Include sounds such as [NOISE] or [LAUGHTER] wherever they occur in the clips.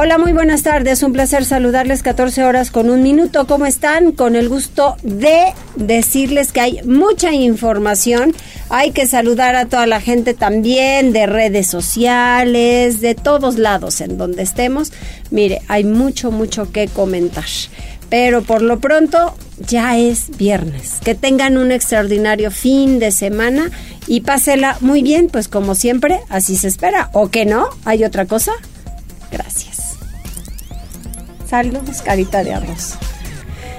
Hola, muy buenas tardes. Un placer saludarles 14 horas con un minuto. ¿Cómo están? Con el gusto de decirles que hay mucha información. Hay que saludar a toda la gente también de redes sociales, de todos lados en donde estemos. Mire, hay mucho, mucho que comentar. Pero por lo pronto ya es viernes. Que tengan un extraordinario fin de semana y pásela muy bien, pues como siempre, así se espera. ¿O que no? ¿Hay otra cosa? Gracias. Saludos, carita de arroz.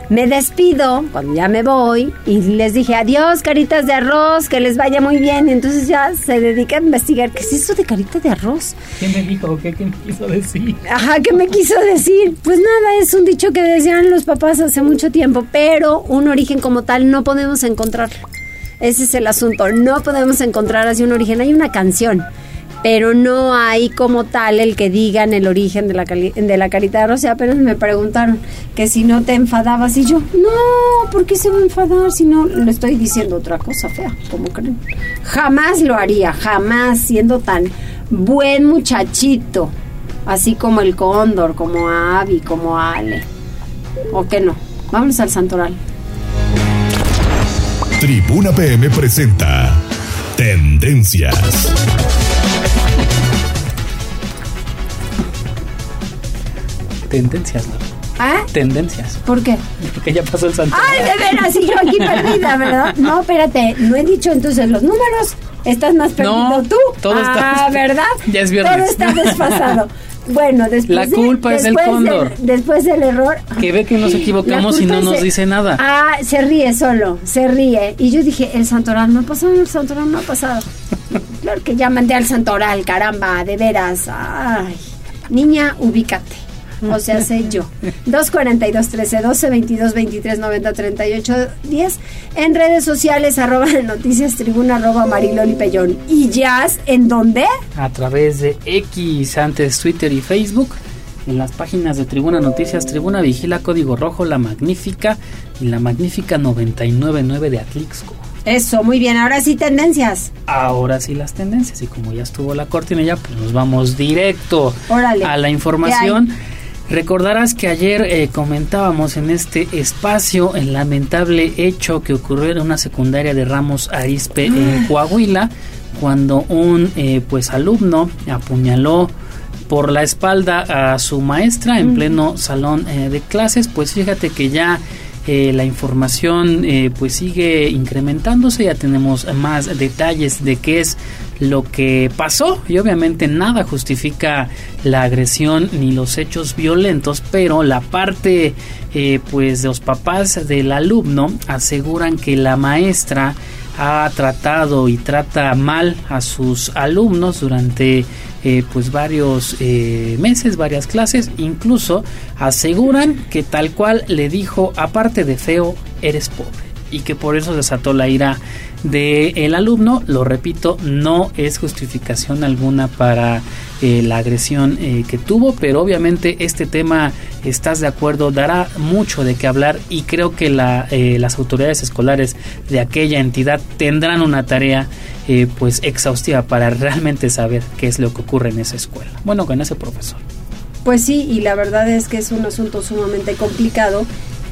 Me despido cuando ya me voy y les dije adiós, caritas de arroz, que les vaya muy bien. Entonces ya se dedica a investigar qué es eso de carita de arroz. ¿Qué me dijo? ¿Qué, ¿Qué me quiso decir? Ajá, ¿qué me quiso decir? Pues nada, es un dicho que decían los papás hace mucho tiempo, pero un origen como tal no podemos encontrar. Ese es el asunto, no podemos encontrar así un origen. Hay una canción pero no hay como tal el que digan el origen de la, de la carita de arroz. Apenas me preguntaron que si no te enfadabas y yo, no, ¿por qué se va a enfadar si no le estoy diciendo otra cosa fea? como creen? Jamás lo haría, jamás siendo tan buen muchachito, así como el cóndor, como Avi, como Ale. ¿O qué no? Vámonos al santoral. Tribuna PM presenta Tendencias. Tendencias, ¿no? ¿Ah? Tendencias. ¿Por qué? Porque ya pasó el santo. Ay, de veras, y yo aquí perdida, ¿verdad? No, espérate, no he dicho entonces los números. Estás más perdido No, tú. todo está- Ah, ¿verdad? Ya es viernes. Todo está desfasado. Bueno, después La de- culpa es del cóndor. después del error. Que ve que nos equivocamos y no nos dice nada. Ah, se ríe solo, se ríe. Y yo dije, el santoral no ha pasado, el santoral no ha pasado. claro que ya mandé al santoral, caramba, de veras. Ay, niña, ubícate. O sea, sé yo. 242 13 12 22 23 90 38 10 en redes sociales arroba noticias tribuna arroba mariloli pellón y jazz en dónde A través de X, antes Twitter y Facebook. En las páginas de Tribuna Noticias, Tribuna Vigila, Código Rojo, La Magnífica y La Magnífica 999 de Atlixco. eso muy bien ahora sí tendencias Ahora sí las tendencias y como ya estuvo la cortinilla, pues nos vamos directo Órale. a la información. Recordarás que ayer eh, comentábamos en este espacio el lamentable hecho que ocurrió en una secundaria de Ramos Arispe en Coahuila cuando un eh, pues alumno apuñaló por la espalda a su maestra en pleno salón eh, de clases. Pues fíjate que ya eh, la información eh, pues sigue incrementándose, ya tenemos más detalles de qué es lo que pasó y obviamente nada justifica la agresión ni los hechos violentos, pero la parte eh, pues de los papás del alumno aseguran que la maestra ha tratado y trata mal a sus alumnos durante eh, pues varios eh, meses, varias clases, incluso aseguran que tal cual le dijo, aparte de feo, eres pobre y que por eso desató la ira del el alumno. Lo repito, no es justificación alguna para eh, la agresión eh, que tuvo, pero obviamente este tema, estás de acuerdo, dará mucho de qué hablar y creo que la, eh, las autoridades escolares de aquella entidad tendrán una tarea pues exhaustiva para realmente saber qué es lo que ocurre en esa escuela. Bueno, con ese profesor. Pues sí, y la verdad es que es un asunto sumamente complicado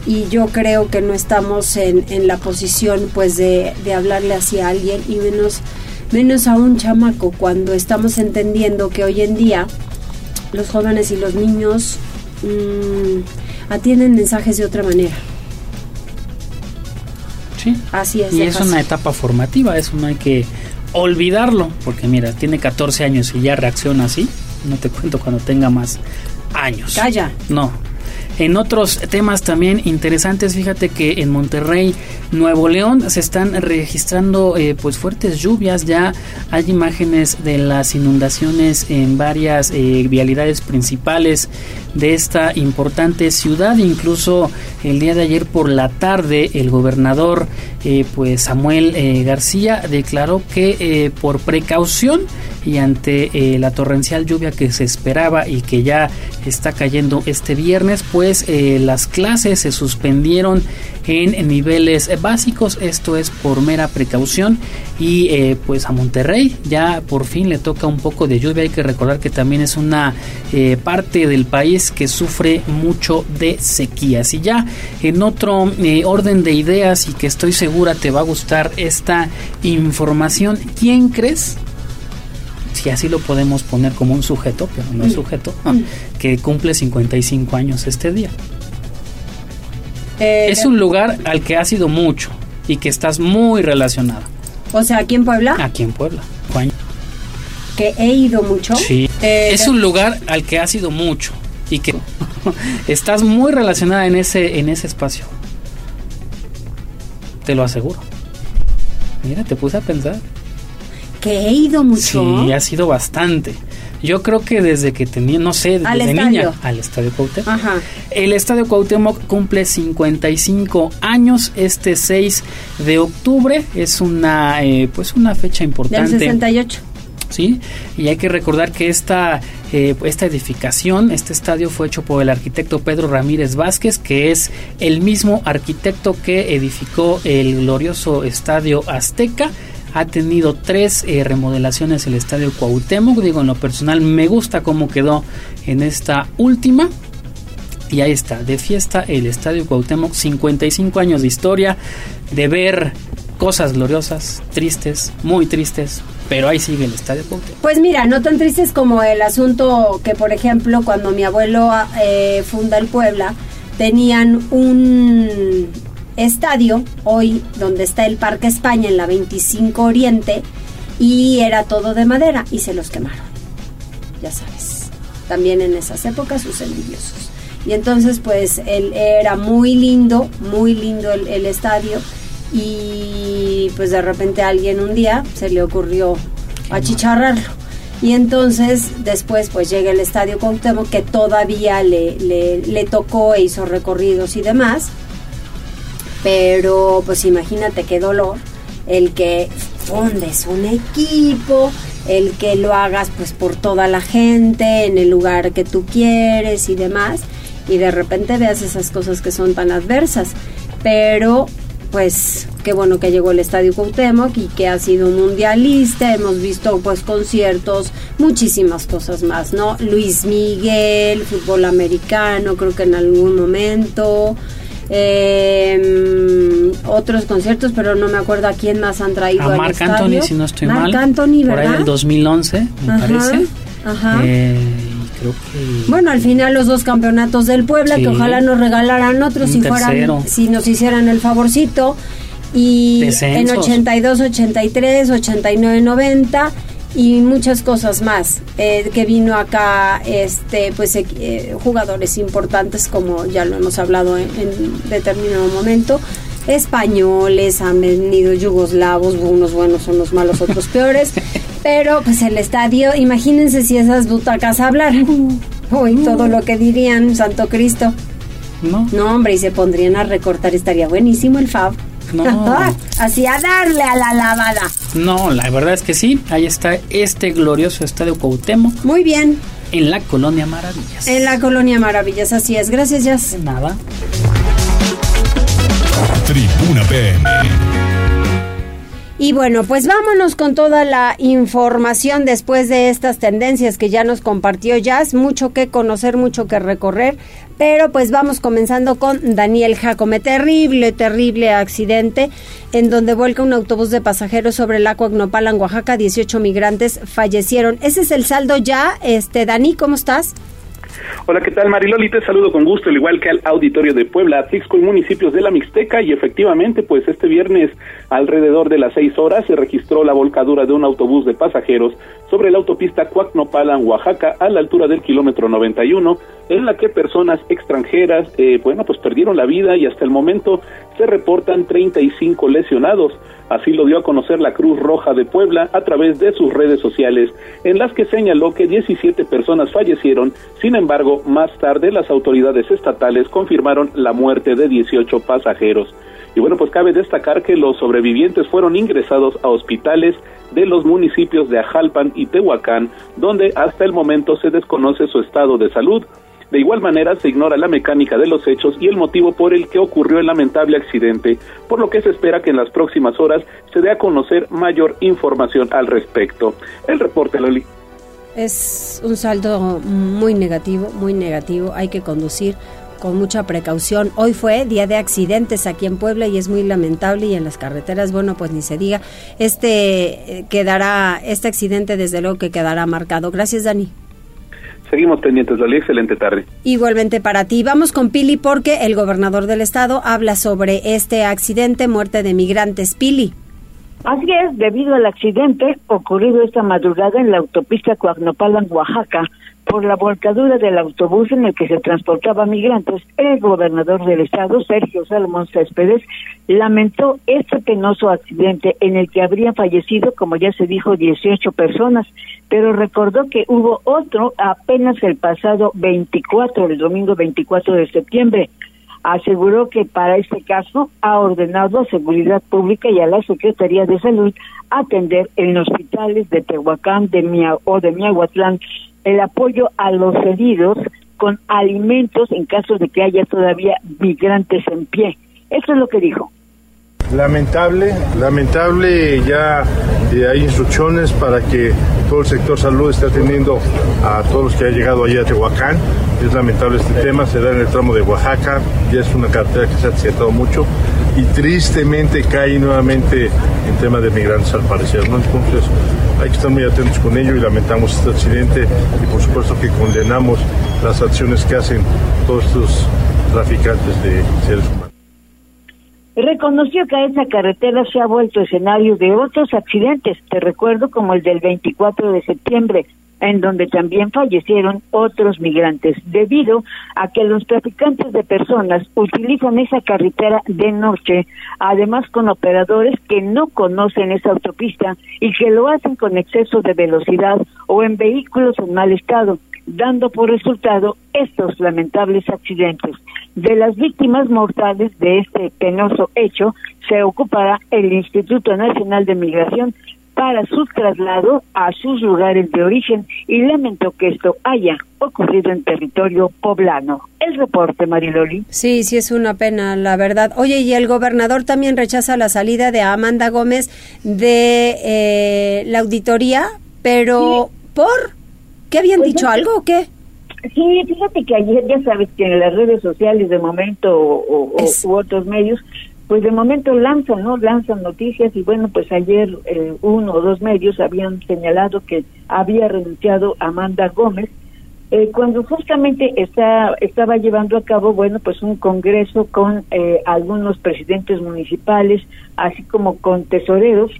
y yo creo que no estamos en, en la posición pues de, de hablarle hacia alguien y menos, menos a un chamaco cuando estamos entendiendo que hoy en día los jóvenes y los niños mm, atienden mensajes de otra manera. Sí. Así es. Y es fácil. una etapa formativa, eso no hay que olvidarlo, porque mira, tiene 14 años y ya reacciona así, no te cuento cuando tenga más años. Calla. No. En otros temas también interesantes, fíjate que en Monterrey, Nuevo León, se están registrando eh, pues fuertes lluvias. Ya hay imágenes de las inundaciones en varias eh, vialidades principales de esta importante ciudad. Incluso el día de ayer por la tarde, el gobernador eh, pues Samuel García declaró que por precaución y ante la torrencial lluvia que se esperaba y que ya está cayendo este viernes, pues eh, las clases se suspendieron en, niveles básicos, esto es por mera precaución y eh, pues a Monterrey ya por fin le toca un poco de lluvia, hay que recordar que también es una eh, parte del país que sufre mucho de sequías. Y ya en otro orden de ideas y que estoy segura te va a gustar esta información, ¿quién crees si así lo podemos poner como un sujeto, pero no es mm. sujeto, mm. que cumple 55 años este día. Eh, es un lugar al que has ido mucho y que estás muy relacionado. O sea, aquí en Puebla. Aquí en Puebla. Que he ido mucho. Sí. Eh, es un lugar al que has ido mucho y que [LAUGHS] estás muy relacionada en ese en ese espacio. Te lo aseguro. Mira, te puse a pensar que he ido mucho. Sí, ha sido bastante. Yo creo que desde que tenía, no sé, desde niña, al Estadio Cuauhtémoc. Ajá. El Estadio Cuauhtémoc cumple 55 años este 6 de octubre. Es una, eh, pues una fecha importante. Del 68. ¿sí? Y hay que recordar que esta, eh, esta edificación, este estadio fue hecho por el arquitecto Pedro Ramírez Vázquez, que es el mismo arquitecto que edificó el glorioso estadio Azteca ha tenido tres eh, remodelaciones el estadio Cuauhtémoc. Digo, en lo personal me gusta cómo quedó en esta última. Y ahí está, de fiesta el estadio Cuauhtémoc, 55 años de historia, de ver cosas gloriosas, tristes, muy tristes, pero ahí sigue el estadio Cuauhtémoc. Pues mira, no tan tristes como el asunto que, por ejemplo, cuando mi abuelo eh, funda el Puebla, tenían un estadio, hoy donde está el Parque España en la 25 Oriente, y era todo de madera y se los quemaron. Ya sabes, también en esas épocas sus envidiosos. Y entonces pues él era muy lindo, muy lindo el, el estadio y pues de repente a alguien un día se le ocurrió achicharrarlo. Y entonces después pues llega el estadio Cuauhtémoc que todavía le, le, le tocó e hizo recorridos y demás pero pues imagínate qué dolor el que fundes un equipo, el que lo hagas pues por toda la gente, en el lugar que tú quieres y demás, y de repente veas esas cosas que son tan adversas. Pero pues qué bueno que llegó el Estadio Cuauhtémoc y que ha sido mundialista, hemos visto pues conciertos, muchísimas cosas más, ¿no? Luis Miguel, fútbol americano, creo que en algún momento, eh, otros conciertos, pero no me acuerdo a quién más han traído a Marc Anthony, si no estoy mal. Anthony, ¿verdad? Por ahí del 2011, me parece. Ajá. Eh, creo que... Bueno, al final los dos campeonatos del Puebla, que ojalá nos regalaran otros si, fueran, si nos hicieran el favorcito. Y en 82, 83, 89, 90 y muchas cosas más eh, que vino acá este pues eh, jugadores importantes como ya lo hemos hablado en, determinado momento españoles han venido yugoslavos unos buenos unos malos otros [LAUGHS] peores pero pues el estadio imagínense si esas butacas hablaran uy todo lo que dirían Santo Cristo no no hombre y se pondrían a recortar estaría buenísimo el Fab no. [LAUGHS] Así a darle a la lavada. No, la verdad es que sí. Ahí está este glorioso estadio Cuauhtémoc. Muy bien. En la Colonia Maravillas. En la Colonia Maravillas, así es. Gracias, Jazz. Nada. Tribuna PM. Y bueno, pues vámonos con toda la información después de estas tendencias que ya nos compartió Jazz. Mucho que conocer, mucho que recorrer. Pero pues vamos comenzando con Daniel Jacome. Terrible, terrible accidente en donde vuelca un autobús de pasajeros sobre el agua Nopala, en Oaxaca. 18 migrantes fallecieron. Ese es el saldo ya. Este, Dani, ¿cómo estás? Hola, ¿qué tal Mariloli? Te saludo con gusto, al igual que al auditorio de Puebla, Atlixco y municipios de la Mixteca y efectivamente, pues este viernes alrededor de las seis horas se registró la volcadura de un autobús de pasajeros sobre la autopista Cuacnopalan, Oaxaca, a la altura del kilómetro 91, en la que personas extranjeras, eh, bueno, pues perdieron la vida y hasta el momento se reportan 35 lesionados. Así lo dio a conocer la Cruz Roja de Puebla a través de sus redes sociales, en las que señaló que 17 personas fallecieron. Sin embargo, más tarde las autoridades estatales confirmaron la muerte de 18 pasajeros. Y bueno, pues cabe destacar que los sobrevivientes fueron ingresados a hospitales de los municipios de Ajalpan y Tehuacán, donde hasta el momento se desconoce su estado de salud. De igual manera, se ignora la mecánica de los hechos y el motivo por el que ocurrió el lamentable accidente, por lo que se espera que en las próximas horas se dé a conocer mayor información al respecto. El reporte, Loli. Es un saldo muy negativo, muy negativo. Hay que conducir con mucha precaución. Hoy fue día de accidentes aquí en Puebla y es muy lamentable y en las carreteras, bueno, pues ni se diga. Este eh, quedará, este accidente desde luego que quedará marcado. Gracias, Dani. Seguimos pendientes, Lali. Excelente tarde. Igualmente para ti. Vamos con Pili porque el gobernador del estado habla sobre este accidente, muerte de migrantes. Pili. Así es, debido al accidente ocurrido esta madrugada en la autopista Coagnopalan, Oaxaca, por la volcadura del autobús en el que se transportaba migrantes, el gobernador del estado, Sergio Salomón Céspedes, lamentó este penoso accidente en el que habrían fallecido, como ya se dijo, 18 personas, pero recordó que hubo otro apenas el pasado 24, el domingo 24 de septiembre. Aseguró que para este caso ha ordenado a Seguridad Pública y a la Secretaría de Salud atender en hospitales de Tehuacán de Mia o de Miahuatlán el apoyo a los heridos con alimentos en caso de que haya todavía migrantes en pie. Eso es lo que dijo. Lamentable, lamentable, ya eh, hay instrucciones para que todo el sector salud esté atendiendo a todos los que han llegado allá a Tehuacán. Es lamentable este tema, se da en el tramo de Oaxaca, ya es una carretera que se ha accidentado mucho y tristemente cae nuevamente en tema de migrantes al parecer. ¿no? Entonces hay que estar muy atentos con ello y lamentamos este accidente y por supuesto que condenamos las acciones que hacen todos estos traficantes de seres humanos reconoció que esa carretera se ha vuelto escenario de otros accidentes, te recuerdo como el del 24 de septiembre, en donde también fallecieron otros migrantes, debido a que los traficantes de personas utilizan esa carretera de noche, además con operadores que no conocen esa autopista y que lo hacen con exceso de velocidad o en vehículos en mal estado, dando por resultado estos lamentables accidentes. De las víctimas mortales de este penoso hecho se ocupará el Instituto Nacional de Migración para su traslado a sus lugares de origen y lamentó que esto haya ocurrido en territorio poblano. El reporte, Mariloli. Sí, sí, es una pena, la verdad. Oye, y el gobernador también rechaza la salida de Amanda Gómez de eh, la auditoría, pero ¿por? ¿Qué habían pues dicho algo o qué? Sí, fíjate que ayer ya sabes que en las redes sociales de momento o, u otros medios, pues de momento lanzan, ¿no? Lanzan noticias y bueno, pues ayer eh, uno o dos medios habían señalado que había renunciado Amanda Gómez, eh, cuando justamente está, estaba llevando a cabo, bueno, pues un congreso con eh, algunos presidentes municipales, así como con tesoreros,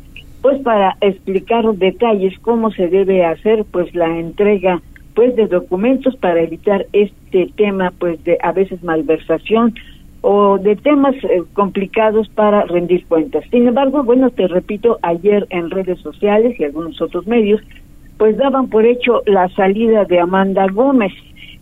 pues para explicar detalles cómo se debe hacer pues la entrega pues de documentos para evitar este tema pues de a veces malversación o de temas eh, complicados para rendir cuentas. Sin embargo, bueno, te repito, ayer en redes sociales y algunos otros medios pues daban por hecho la salida de Amanda Gómez.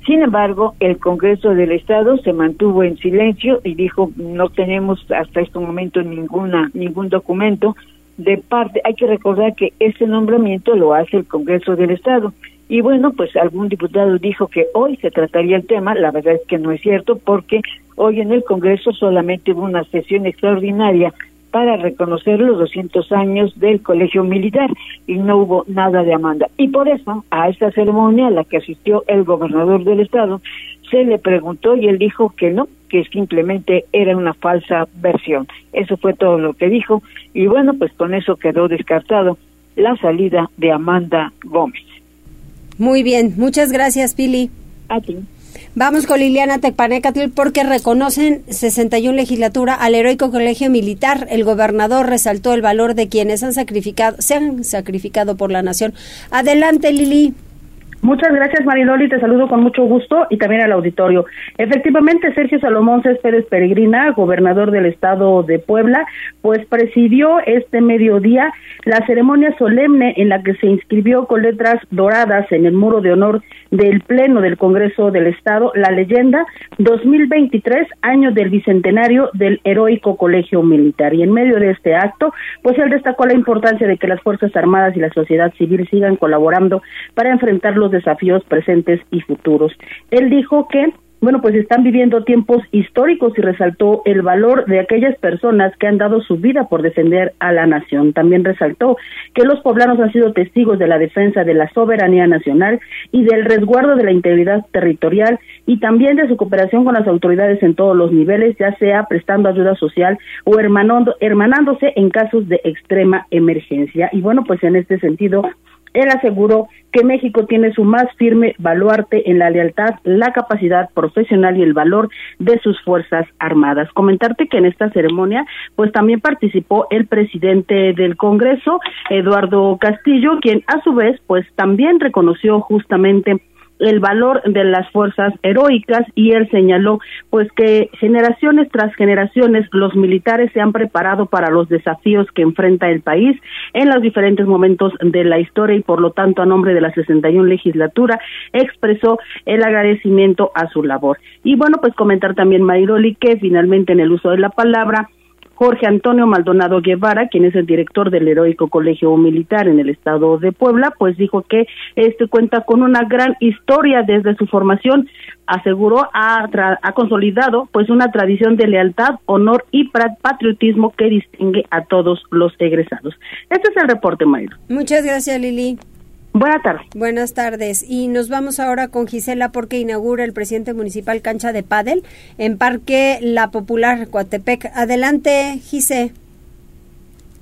Sin embargo, el Congreso del Estado se mantuvo en silencio y dijo no tenemos hasta este momento ninguna ningún documento de parte. Hay que recordar que este nombramiento lo hace el Congreso del Estado y bueno, pues algún diputado dijo que hoy se trataría el tema, la verdad es que no es cierto porque hoy en el Congreso solamente hubo una sesión extraordinaria para reconocer los 200 años del Colegio Militar y no hubo nada de Amanda. Y por eso, a esta ceremonia a la que asistió el gobernador del estado, se le preguntó y él dijo que no, que simplemente era una falsa versión. Eso fue todo lo que dijo y bueno, pues con eso quedó descartado la salida de Amanda Gómez. Muy bien, muchas gracias, Pili. A ti. Vamos con Liliana Tecpanecatl porque reconocen 61 legislatura al heroico colegio militar. El gobernador resaltó el valor de quienes han sacrificado, se han sacrificado por la nación. Adelante, Lili. Muchas gracias, Mariloli. Te saludo con mucho gusto y también al auditorio. Efectivamente, Sergio Salomón Céspedes Peregrina, gobernador del estado de Puebla, pues presidió este mediodía la ceremonia solemne en la que se inscribió con letras doradas en el muro de honor del Pleno del Congreso del Estado la leyenda 2023, año del bicentenario del heroico colegio militar. Y en medio de este acto, pues él destacó la importancia de que las Fuerzas Armadas y la sociedad civil sigan colaborando para enfrentar los desafíos presentes y futuros. Él dijo que bueno, pues están viviendo tiempos históricos y resaltó el valor de aquellas personas que han dado su vida por defender a la nación. También resaltó que los poblanos han sido testigos de la defensa de la soberanía nacional y del resguardo de la integridad territorial y también de su cooperación con las autoridades en todos los niveles, ya sea prestando ayuda social o hermanándose en casos de extrema emergencia. Y bueno, pues en este sentido, él aseguró que México tiene su más firme baluarte en la lealtad, la capacidad profesional y el valor de sus Fuerzas Armadas. Comentarte que en esta ceremonia, pues también participó el presidente del Congreso, Eduardo Castillo, quien a su vez, pues también reconoció justamente el valor de las fuerzas heroicas y él señaló pues que generaciones tras generaciones los militares se han preparado para los desafíos que enfrenta el país en los diferentes momentos de la historia y por lo tanto a nombre de la 61 legislatura expresó el agradecimiento a su labor. Y bueno, pues comentar también Mayroli que finalmente en el uso de la palabra Jorge Antonio Maldonado Guevara, quien es el director del Heroico Colegio Militar en el estado de Puebla, pues dijo que este cuenta con una gran historia desde su formación, aseguró ha, ha consolidado pues una tradición de lealtad, honor y patriotismo que distingue a todos los egresados. Este es el reporte, Mayro. Muchas gracias, Lili. Buenas tardes. Buenas tardes. Y nos vamos ahora con Gisela porque inaugura el presidente municipal cancha de pádel en Parque La Popular, Coatepec. Adelante, Gise.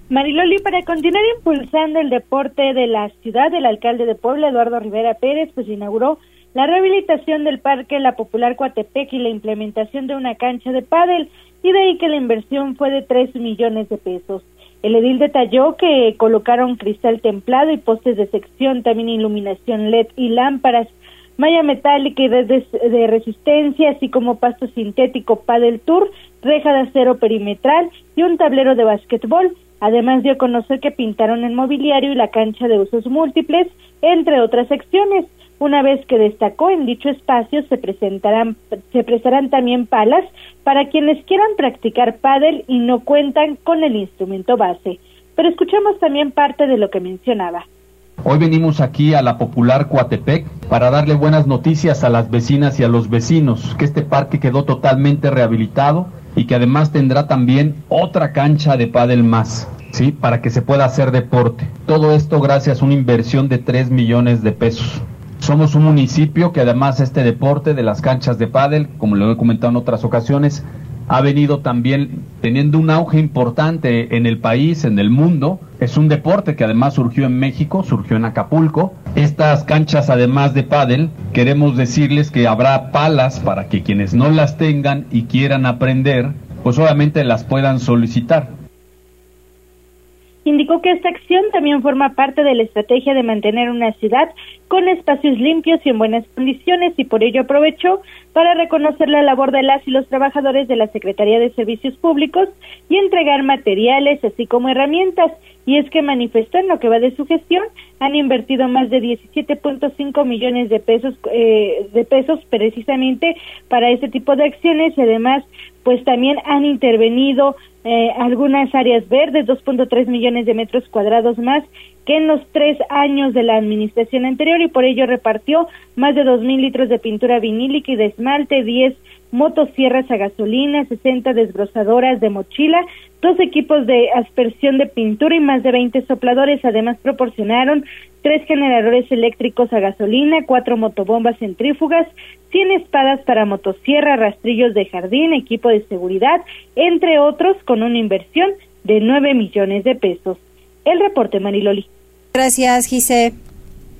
Mariloli, para continuar impulsando el deporte de la ciudad, el alcalde de Puebla, Eduardo Rivera Pérez, pues inauguró la rehabilitación del Parque La Popular Coatepec y la implementación de una cancha de pádel, y de ahí que la inversión fue de 3 millones de pesos. El edil detalló que colocaron cristal templado y postes de sección, también iluminación LED y lámparas, malla metálica y redes de resistencia, así como pasto sintético Padel Tour, reja de acero perimetral y un tablero de básquetbol. Además dio a conocer que pintaron el mobiliario y la cancha de usos múltiples, entre otras secciones. Una vez que destacó en dicho espacio se presentarán se prestarán también palas para quienes quieran practicar pádel y no cuentan con el instrumento base. Pero escuchemos también parte de lo que mencionaba. Hoy venimos aquí a la popular Coatepec para darle buenas noticias a las vecinas y a los vecinos, que este parque quedó totalmente rehabilitado y que además tendrá también otra cancha de pádel más, ¿sí? Para que se pueda hacer deporte. Todo esto gracias a una inversión de 3 millones de pesos. Somos un municipio que además este deporte de las canchas de pádel, como lo he comentado en otras ocasiones, ha venido también teniendo un auge importante en el país, en el mundo. Es un deporte que además surgió en México, surgió en Acapulco. Estas canchas, además de pádel, queremos decirles que habrá palas para que quienes no las tengan y quieran aprender, pues obviamente las puedan solicitar. Indicó que esta acción también forma parte de la estrategia de mantener una ciudad con espacios limpios y en buenas condiciones y por ello aprovechó para reconocer la labor de las y los trabajadores de la Secretaría de Servicios Públicos y entregar materiales así como herramientas. Y es que manifestó en lo que va de su gestión han invertido más de 17.5 millones de pesos eh, de pesos precisamente para este tipo de acciones y además pues también han intervenido eh, algunas áreas verdes, 2.3 millones de metros cuadrados más que en los tres años de la administración anterior y por ello repartió más de dos mil litros de pintura vinílica y de esmalte, 10 motosierras a gasolina, 60 desbrozadoras de mochila, dos equipos de aspersión de pintura y más de 20 sopladores. Además proporcionaron tres generadores eléctricos a gasolina, cuatro motobombas centrífugas, 100 espadas para motosierra, rastrillos de jardín, equipo de seguridad, entre otros, con una inversión de 9 millones de pesos. El reporte, Mariloli. Gracias, Gise.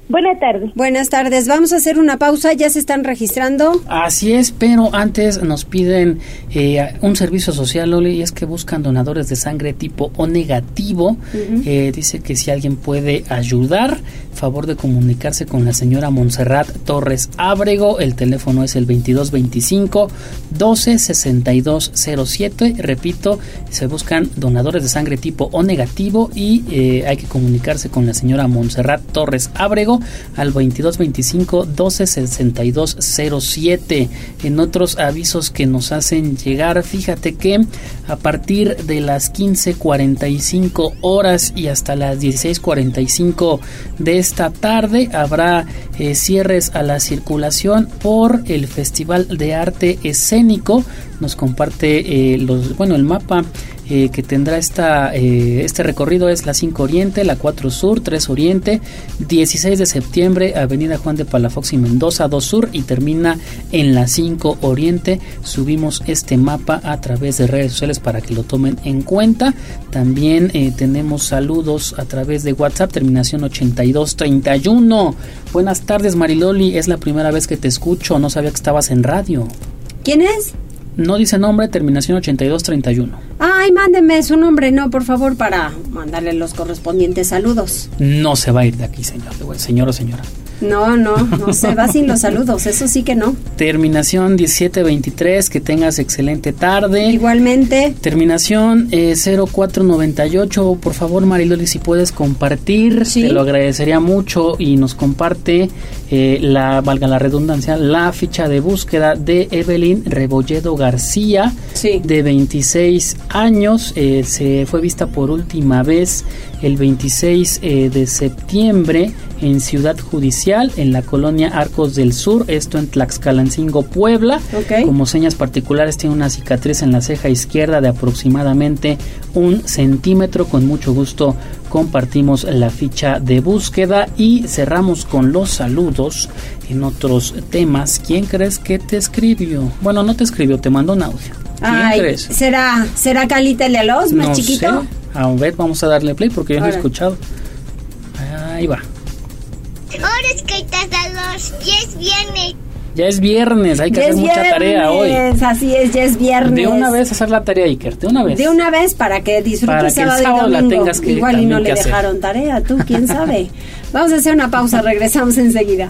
Buenas tardes. Buenas tardes. Vamos a hacer una pausa. ¿Ya se están registrando? Así es, pero antes nos piden eh, un servicio social, Loli, y es que buscan donadores de sangre tipo O negativo. Eh, dice que si alguien puede ayudar, favor de comunicarse con la señora Montserrat Torres Ábrego. El teléfono es el 2225 126207. Repito, se buscan donadores de sangre tipo O negativo y eh, hay que comunicarse con la señora Montserrat Torres Ábrego al 2225 126207. En otros avisos que nos hacen llegar, fíjate que a partir de las 15:45 horas y hasta las 16:45 de esta tarde habrá eh, cierres a la circulación por el Festival de Arte Escénico. Nos comparte eh, los, bueno, el mapa eh, que tendrá esta, este recorrido es la 5 Oriente, la 4 Sur, 3 Oriente, 16 septiembre, Avenida Juan de Palafox y Mendoza, 2 Sur y termina en la 5 Oriente. Subimos este mapa a través de redes sociales para que lo tomen en cuenta. También eh, tenemos saludos a través de WhatsApp, terminación 8231. Buenas tardes Mariloli, es la primera vez que te escucho, no sabía que estabas en radio. ¿Quién es? No dice nombre, terminación 8231. Ay, mándeme su nombre, no, por favor, para mandarle los correspondientes saludos. No se va a ir de aquí, señor, señor o señora. No, no, no se va sin los saludos, eso sí que no. Terminación 1723, que tengas excelente tarde. Igualmente. Terminación eh, 0498, por favor Mariloli, si puedes compartir, Sí. te lo agradecería mucho y nos comparte eh, la, valga la redundancia, la ficha de búsqueda de Evelyn Rebolledo García, Sí. de 26 años, eh, se fue vista por última vez el 26 eh, de septiembre en Ciudad Judicial, en la colonia Arcos del Sur, esto en Tlaxcalancingo, Puebla. Ok. Como señas particulares tiene una cicatriz en la ceja izquierda de aproximadamente un centímetro. Con mucho gusto compartimos la ficha de búsqueda y cerramos con los saludos en otros temas. ¿Quién crees que te escribió? Bueno, no te escribió, te mandó un audio. ¿Quién Ay, crees? ¿será, será Calita Lealos, más No chiquito? sé. A ver, vamos a darle play porque yo no he escuchado. Ahí va. Ahora es que estás a los 10 viernes. Ya es viernes, hay que Ya hacer mucha tarea hoy. viernes, Así es, ya es viernes. De una vez hacer la tarea, Iker, de una vez. De una vez para que disfrute Para que el sábado, y la domingo. tengas que Igual y no le hacer. dejaron tarea, tú, quién sabe. Vamos a hacer una pausa, regresamos enseguida.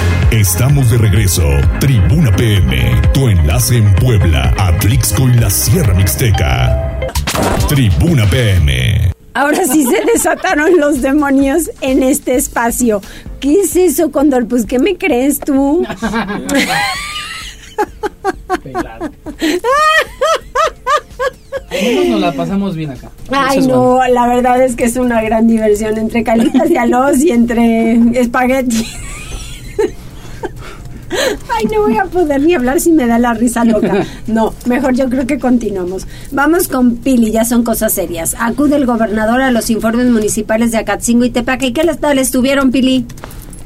Estamos de regreso. Tribuna PM, tu enlace en Puebla, Atlixco y la Sierra Mixteca. Tribuna PM. Ahora sí se [LAUGHS] desataron los demonios en este espacio. ¿Qué es eso, Condor? Pues, ¿qué me crees tú? [LAUGHS] Nos la pasamos bien acá. Ay, es no, bueno. la verdad es que es una gran diversión entre calitas de alos y entre espagueti. Ay, no voy a poder ni hablar si me da la risa loca. [LAUGHS] No, mejor yo creo que continuamos. Vamos con Pili, ya son cosas serias. Acude el gobernador a los informes municipales de Acatzingo y Tepaca. ¿Y qué les tal estuvieron, Pili?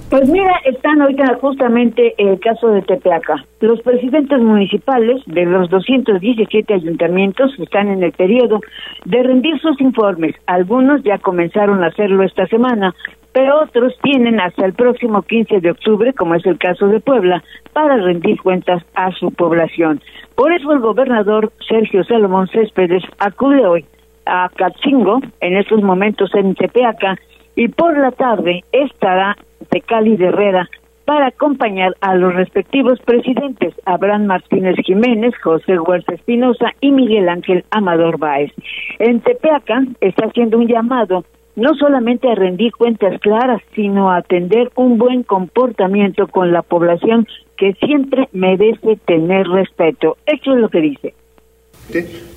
Pues mira, están ahorita justamente el caso de Tepeaca. Los presidentes municipales de los 217 ayuntamientos están en el periodo de rendir sus informes. Algunos ya comenzaron a hacerlo esta semana, pero otros tienen hasta el próximo 15 de octubre, como es el caso de Puebla, para rendir cuentas a su población. Por eso el gobernador Sergio Salomón Céspedes acude hoy a Catzingo, en estos momentos en Tepeaca, y por la tarde estará de Cali de Herrera para acompañar a los respectivos presidentes, Abraham Martínez Jiménez, José Huerta Espinosa y Miguel Ángel Amador Báez. En Tepeaca está haciendo un llamado no solamente a rendir cuentas claras, sino a atender un buen comportamiento con la población que siempre merece tener respeto. Eso es lo que dice.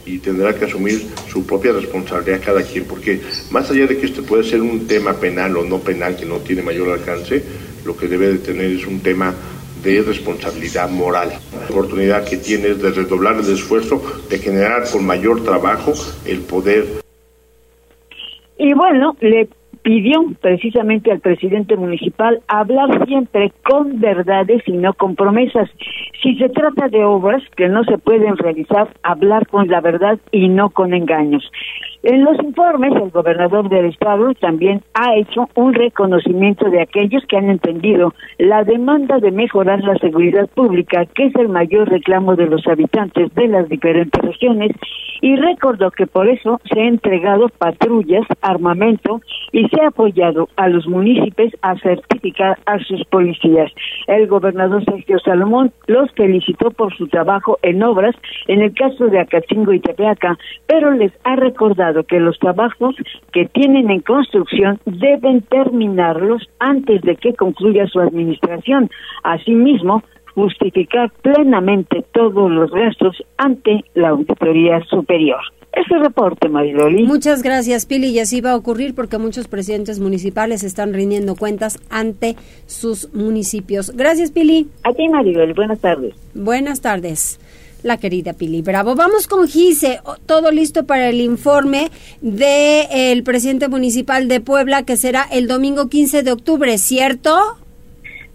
y tendrá que asumir su propia responsabilidad cada quien, porque más allá de que esto puede ser un tema penal o no penal que no tiene mayor alcance, lo que debe de tener es un tema de responsabilidad moral. La oportunidad que tienes de redoblar el esfuerzo, de generar con mayor trabajo el poder. Y bueno, le pidió precisamente al presidente municipal hablar siempre con verdades y no con promesas. Si se trata de obras que no se pueden realizar, hablar con la verdad y no con engaños. En los informes, el gobernador del estado también ha hecho un reconocimiento de aquellos que han entendido la demanda de mejorar la seguridad pública, que es el mayor reclamo de los habitantes de las diferentes regiones, y recordó que por eso se ha entregado patrullas, armamento y se ha apoyado a los municipios a certificar a sus policías. El gobernador Sergio Salomón los felicitó por su trabajo en obras en el caso de Acachingo y Tepeaca, pero les ha recordado que los trabajos que tienen en construcción deben terminarlos antes de que concluya su administración. Asimismo, justificar plenamente todos los gastos ante la Auditoría Superior. Ese reporte, Mariloli. Muchas gracias, Pili. Y así va a ocurrir porque muchos presidentes municipales están rindiendo cuentas ante sus municipios. Gracias, Pili. A ti, Mariloli. Buenas tardes. Buenas tardes la querida Pili Bravo. Vamos con Gise, todo listo para el informe del presidente municipal de Puebla, que será el domingo 15 de octubre, ¿cierto?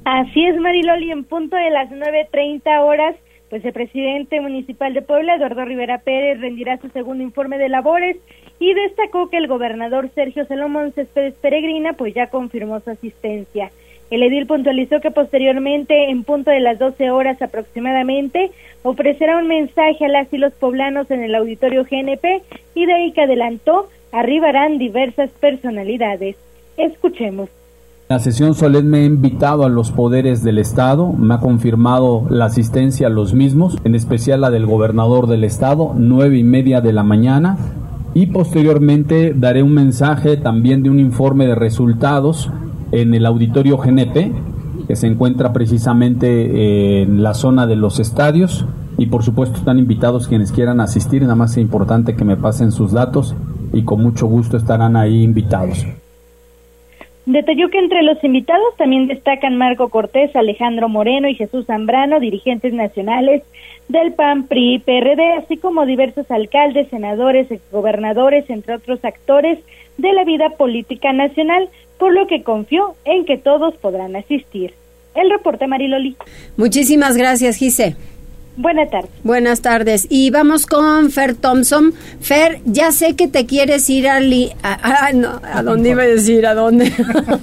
Así es, Mariloli, en punto de las 9.30 horas, pues el presidente municipal de Puebla, Eduardo Rivera Pérez, rendirá su segundo informe de labores y destacó que el gobernador Sergio Salomón Céspedes Peregrina, pues ya confirmó su asistencia. El edil puntualizó que posteriormente, en punto de las 12 horas aproximadamente, ofrecerá un mensaje a las y los poblanos en el auditorio GNP y de ahí que adelantó, arribarán diversas personalidades. Escuchemos. La sesión solemne he invitado a los poderes del Estado, me ha confirmado la asistencia a los mismos, en especial la del gobernador del Estado, nueve y media de la mañana, y posteriormente daré un mensaje también de un informe de resultados en el auditorio GNP, que se encuentra precisamente en la zona de los estadios. Y por supuesto están invitados quienes quieran asistir, nada más es importante que me pasen sus datos y con mucho gusto estarán ahí invitados. Detalló que entre los invitados también destacan Marco Cortés, Alejandro Moreno y Jesús Zambrano, dirigentes nacionales del PAN, PRI, PRD, así como diversos alcaldes, senadores, exgobernadores, entre otros actores de la vida política nacional por lo que confió en que todos podrán asistir. El reporte Mariloli. Muchísimas gracias, Gise. Buenas tardes. Buenas tardes. Y vamos con Fer Thompson. Fer, ya sé que te quieres ir al... A, no, ¿A dónde iba a decir? ¿A dónde?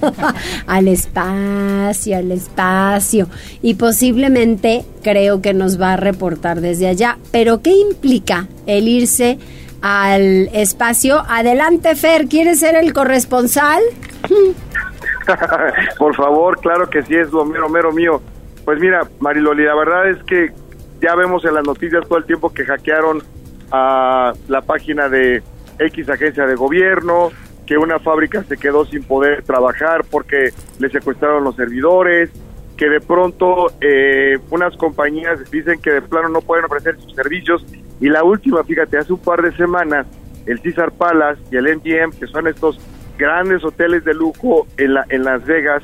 [LAUGHS] al espacio, al espacio. Y posiblemente creo que nos va a reportar desde allá. Pero ¿qué implica el irse al espacio? Adelante, Fer. ¿Quieres ser el corresponsal? [LAUGHS] Por favor, claro que sí, es lo mero, mero mío. Pues mira, Mariloli, la verdad es que ya vemos en las noticias todo el tiempo que hackearon a la página de X agencia de gobierno, que una fábrica se quedó sin poder trabajar porque le secuestraron los servidores, que de pronto eh, unas compañías dicen que de plano no pueden ofrecer sus servicios y la última, fíjate, hace un par de semanas el César Palace y el MGM, que son estos grandes hoteles de lujo en, la, en Las Vegas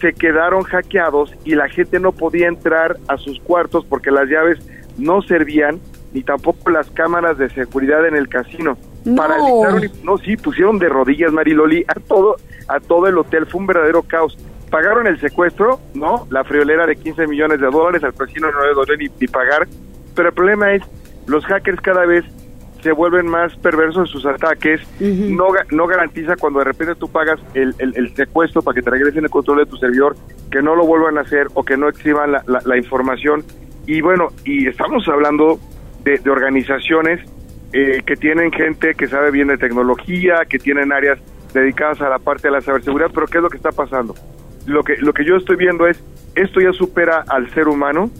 se quedaron hackeados y la gente no podía entrar a sus cuartos porque las llaves no servían ni tampoco las cámaras de seguridad en el casino. No. Paralizaron y no, sí, pusieron de rodillas Mariloli a todo a todo el hotel, fue un verdadero caos. Pagaron el secuestro, ¿no? La friolera de 15 millones de dólares, al casino no le dolió ni, ni pagar, pero el problema es los hackers cada vez se vuelven más perversos en sus ataques, no, no garantiza cuando de repente tú pagas el, el, secuestro para que te regresen el control de tu servidor, que no lo vuelvan a hacer o que no exhiban la, la, información. Y bueno, y estamos hablando de, de organizaciones eh, que tienen gente que sabe bien de tecnología, que tienen áreas dedicadas a la parte de la ciberseguridad, pero ¿qué es lo que está pasando? Lo que, lo que yo estoy viendo es, esto ya supera al ser humano,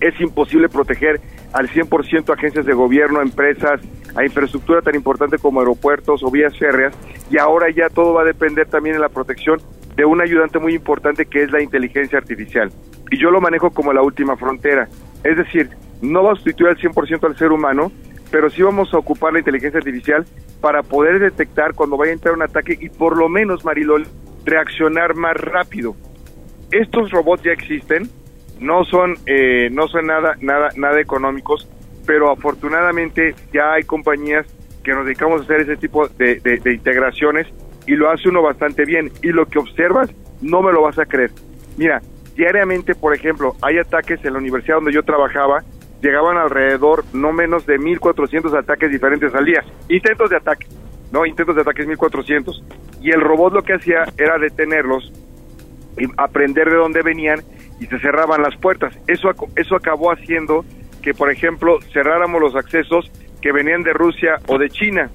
es imposible proteger al 100% agencias de gobierno, empresas, a infraestructura tan importante como aeropuertos o vías férreas, y ahora ya todo va a depender también de la protección de un ayudante muy importante que es la inteligencia artificial. Y yo lo manejo como la última frontera. Es decir, no va a sustituir al 100% al ser humano, pero sí vamos a ocupar la inteligencia artificial para poder detectar cuando vaya a entrar un ataque y por lo menos, Marilol, reaccionar más rápido. estos robots ya existen, no son, eh, no son nada, nada, nada económicos, pero afortunadamente ya hay compañías que nos dedicamos a hacer ese tipo de, de integraciones y lo hace uno bastante bien. Y lo que observas, no me lo vas a creer. Mira, diariamente, por ejemplo, hay ataques en la universidad donde yo trabajaba, llegaban alrededor no menos de 1.400 ataques diferentes al día. Intentos de ataque, ¿no? Intentos de ataques 1.400. Y el robot lo que hacía era detenerlos, y aprender de dónde venían y se cerraban las puertas. Eso, eso acabó haciendo que, por ejemplo, cerráramos los accesos que venían de Rusia o de China,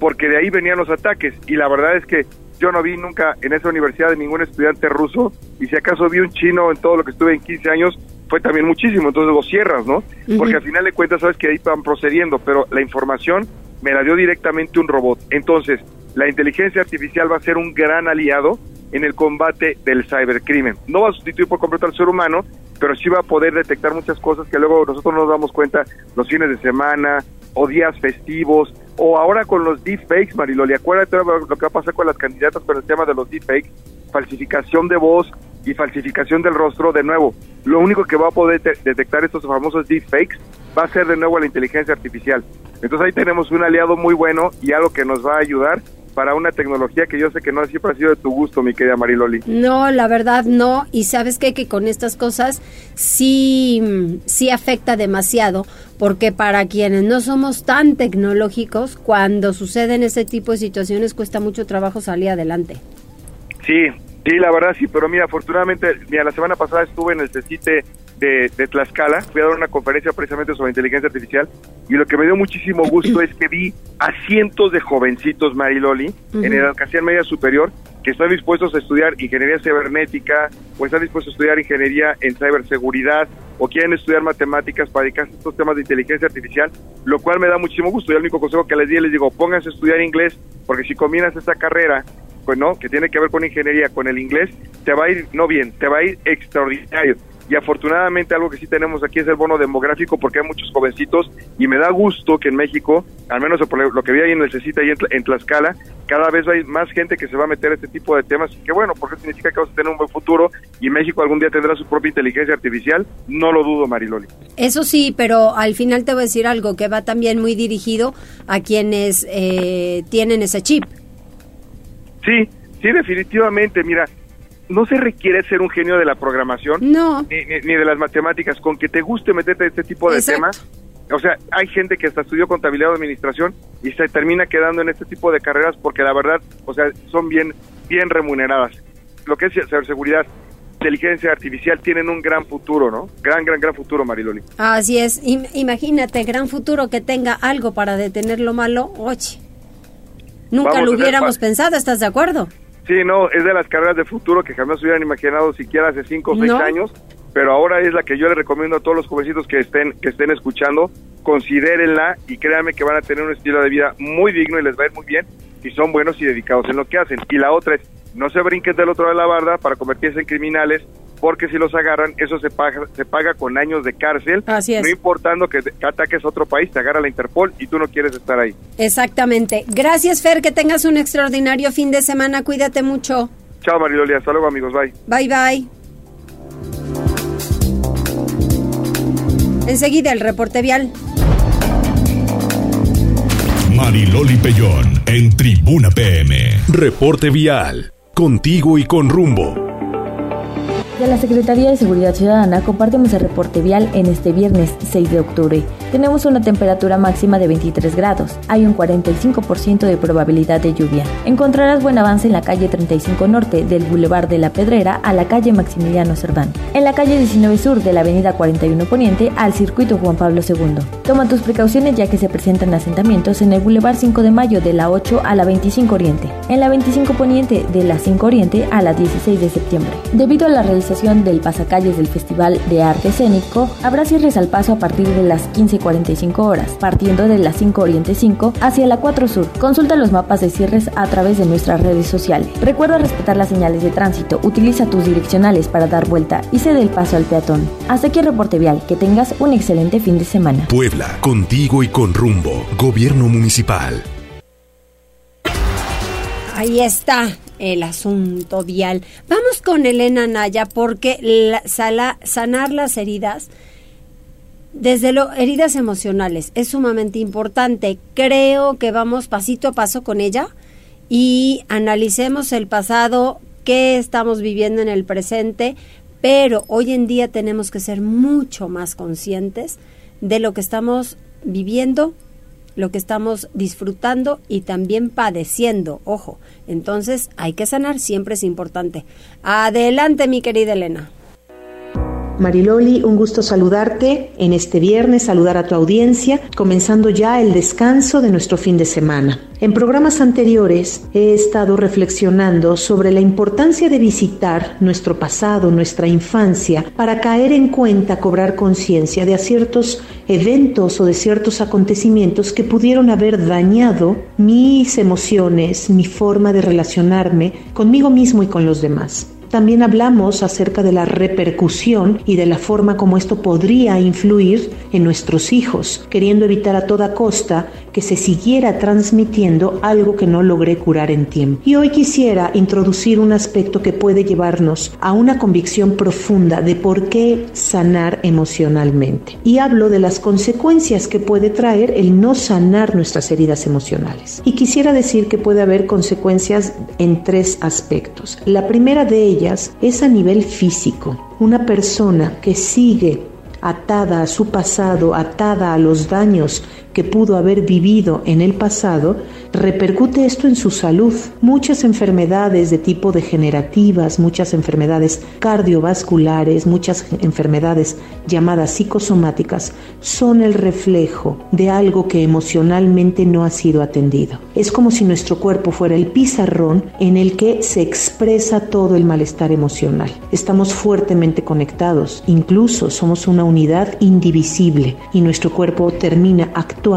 porque de ahí venían los ataques. Y la verdad es que yo no vi nunca en esa universidad de ningún estudiante ruso, y si acaso vi un chino en todo lo que estuve en 15 años, fue también muchísimo, entonces lo cierras, ¿no? Porque al final de cuentas sabes que ahí van procediendo, pero la información me la dio directamente un robot. Entonces, la inteligencia artificial va a ser un gran aliado en el combate del cibercrimen. No va a sustituir por completo al ser humano, pero sí va a poder detectar muchas cosas que luego nosotros nos damos cuenta los fines de semana o días festivos o ahora con los deepfakes, Mariloli, acuérdate lo que va a pasar con las candidatas con el tema de los deepfakes, falsificación de voz y falsificación del rostro de nuevo. Lo único que va a poder detectar estos famosos deepfakes va a ser de nuevo la inteligencia artificial. Entonces ahí tenemos un aliado muy bueno y algo que nos va a ayudar para una tecnología que yo sé que no siempre ha sido de tu gusto, mi querida Mariloli. No, la verdad no. Y sabes qué? que con estas cosas sí, sí afecta demasiado, porque para quienes no somos tan tecnológicos, cuando suceden ese tipo de situaciones cuesta mucho trabajo salir adelante. Sí, sí, la verdad sí, pero mira, afortunadamente, mira, la semana pasada estuve en el CECITE de, de, Tlaxcala, fui a dar una conferencia precisamente sobre inteligencia artificial y lo que me dio muchísimo gusto es que vi a cientos de jovencitos Mariloli en la educación media superior que están dispuestos a estudiar ingeniería cibernética o están dispuestos a estudiar ingeniería en ciberseguridad o quieren estudiar matemáticas para dedicarse a estos temas de inteligencia artificial, lo cual me da muchísimo gusto. Y el único consejo que les di, les digo, pónganse a estudiar inglés porque si combinas esta carrera pues no, que tiene que ver con ingeniería, con el inglés, te va a ir no bien, te va a ir extraordinario y afortunadamente algo que sí tenemos aquí es el bono demográfico porque hay muchos jovencitos y me da gusto que en México, al menos lo que vi ahí en el CECITA y en, Tlaxcala, cada vez hay más gente que se va a meter a este tipo de temas y que bueno, porque significa que vamos a tener un buen futuro y México algún día tendrá su propia inteligencia artificial, no lo dudo Mariloli. Eso sí, pero al final te voy a decir algo que va también muy dirigido a quienes eh, tienen ese chip. Sí, sí, definitivamente, mira, no se requiere ser un genio de la programación no. ni, de las matemáticas, con que te guste meterte en este tipo de temas. O sea, hay gente que hasta estudió contabilidad o administración y se termina quedando en este tipo de carreras porque la verdad, o sea, son bien, bien remuneradas. Lo que es ciberseguridad, inteligencia artificial tienen un gran futuro, ¿no? Gran, gran, gran futuro, Mariloli. Así es. imagínate, gran futuro que tenga algo para detener lo malo. Oye, nunca lo hubiéramos pensado, ¿estás de acuerdo? Sí, no, es de las carreras de futuro que jamás hubieran imaginado siquiera hace cinco o seis años, pero ahora es la que yo le recomiendo a todos los jovencitos que estén, que estén escuchando, considérenla y créanme que van a tener un estilo de vida muy digno y les va a ir muy bien si son buenos y dedicados en lo que hacen. Y la otra es, no se brinquen del otro lado de la barda para convertirse en criminales porque si los agarran, eso se paga, se paga con años de cárcel. Así es. No importando que, ataques a otro país, te agarra la Interpol y tú no quieres estar ahí. Exactamente. Gracias, Fer, que tengas un extraordinario fin de semana. Cuídate mucho. Chao, Mariloli. Hasta luego, amigos. Bye. Bye, bye. Enseguida el reporte vial. Mariloli Pellón en Tribuna PM. Reporte vial. Contigo y con rumbo. De la Secretaría de Seguridad Ciudadana compartimos el reporte vial en este viernes 6 de octubre. Tenemos una temperatura máxima de 23 grados. Hay un 45% de probabilidad de lluvia. Encontrarás buen avance en la calle 35 Norte del Boulevard de la Pedrera a la calle Maximiliano Cerdán. En la calle 19 Sur de la Avenida 41 Poniente al Circuito Juan Pablo II. Toma tus precauciones ya que se presentan asentamientos en el Boulevard 5 de Mayo de la 8 a la 25 Oriente. En la 25 Poniente de la 5 Oriente a la 16 de septiembre. Debido a la realización del pasacalles del Festival de Arte Escénico, habrá cierres al paso a partir de las 15.45 horas, partiendo de la 5 Oriente 5 hacia la 4 Sur. Consulta los mapas de cierres a través de nuestras redes sociales. Recuerda respetar las señales de tránsito, utiliza tus direccionales para dar vuelta y cede el paso al peatón. Hasta aquí el reporte vial, que tengas un excelente fin de semana. Puebla, contigo y con rumbo. Gobierno Municipal. Ahí está. El asunto vial. Vamos con Elena Naya porque la, sanar las heridas desde lo heridas emocionales es sumamente importante. Creo que vamos pasito a paso con ella y analicemos el pasado, qué estamos viviendo en el presente, pero hoy en día tenemos que ser mucho más conscientes de lo que estamos viviendo, lo que estamos disfrutando y también padeciendo. Ojo, entonces hay que sanar, siempre es importante. Adelante, mi querida Elena. Mariloli, un gusto saludarte en este viernes, saludar a tu audiencia, comenzando ya el descanso de nuestro fin de semana. En programas anteriores he estado reflexionando sobre la importancia de visitar nuestro pasado, nuestra infancia, para caer en cuenta, cobrar conciencia de ciertos eventos o de ciertos acontecimientos que pudieron haber dañado mis emociones, mi forma de relacionarme conmigo mismo y con los demás. También hablamos acerca de la repercusión y de la forma como esto podría influir en nuestros hijos, queriendo evitar a toda costa que se siguiera transmitiendo algo que no logré curar en tiempo. Y hoy quisiera introducir un aspecto que puede llevarnos a una convicción profunda de por qué sanar emocionalmente. Y hablo de las consecuencias que puede traer el no sanar nuestras heridas emocionales. Y quisiera decir que puede haber consecuencias en tres aspectos. La primera de ellas es a nivel físico. Una persona que sigue atada a su pasado, atada a los daños que pudo haber vivido en el pasado, repercute esto en su salud. Muchas enfermedades de tipo degenerativas, muchas enfermedades cardiovasculares, muchas enfermedades llamadas psicosomáticas son el reflejo de algo que emocionalmente no ha sido atendido. Es como si nuestro cuerpo fuera el pizarrón en el que se expresa todo el malestar emocional. Estamos fuertemente conectados, incluso somos una unidad indivisible y nuestro cuerpo termina actuando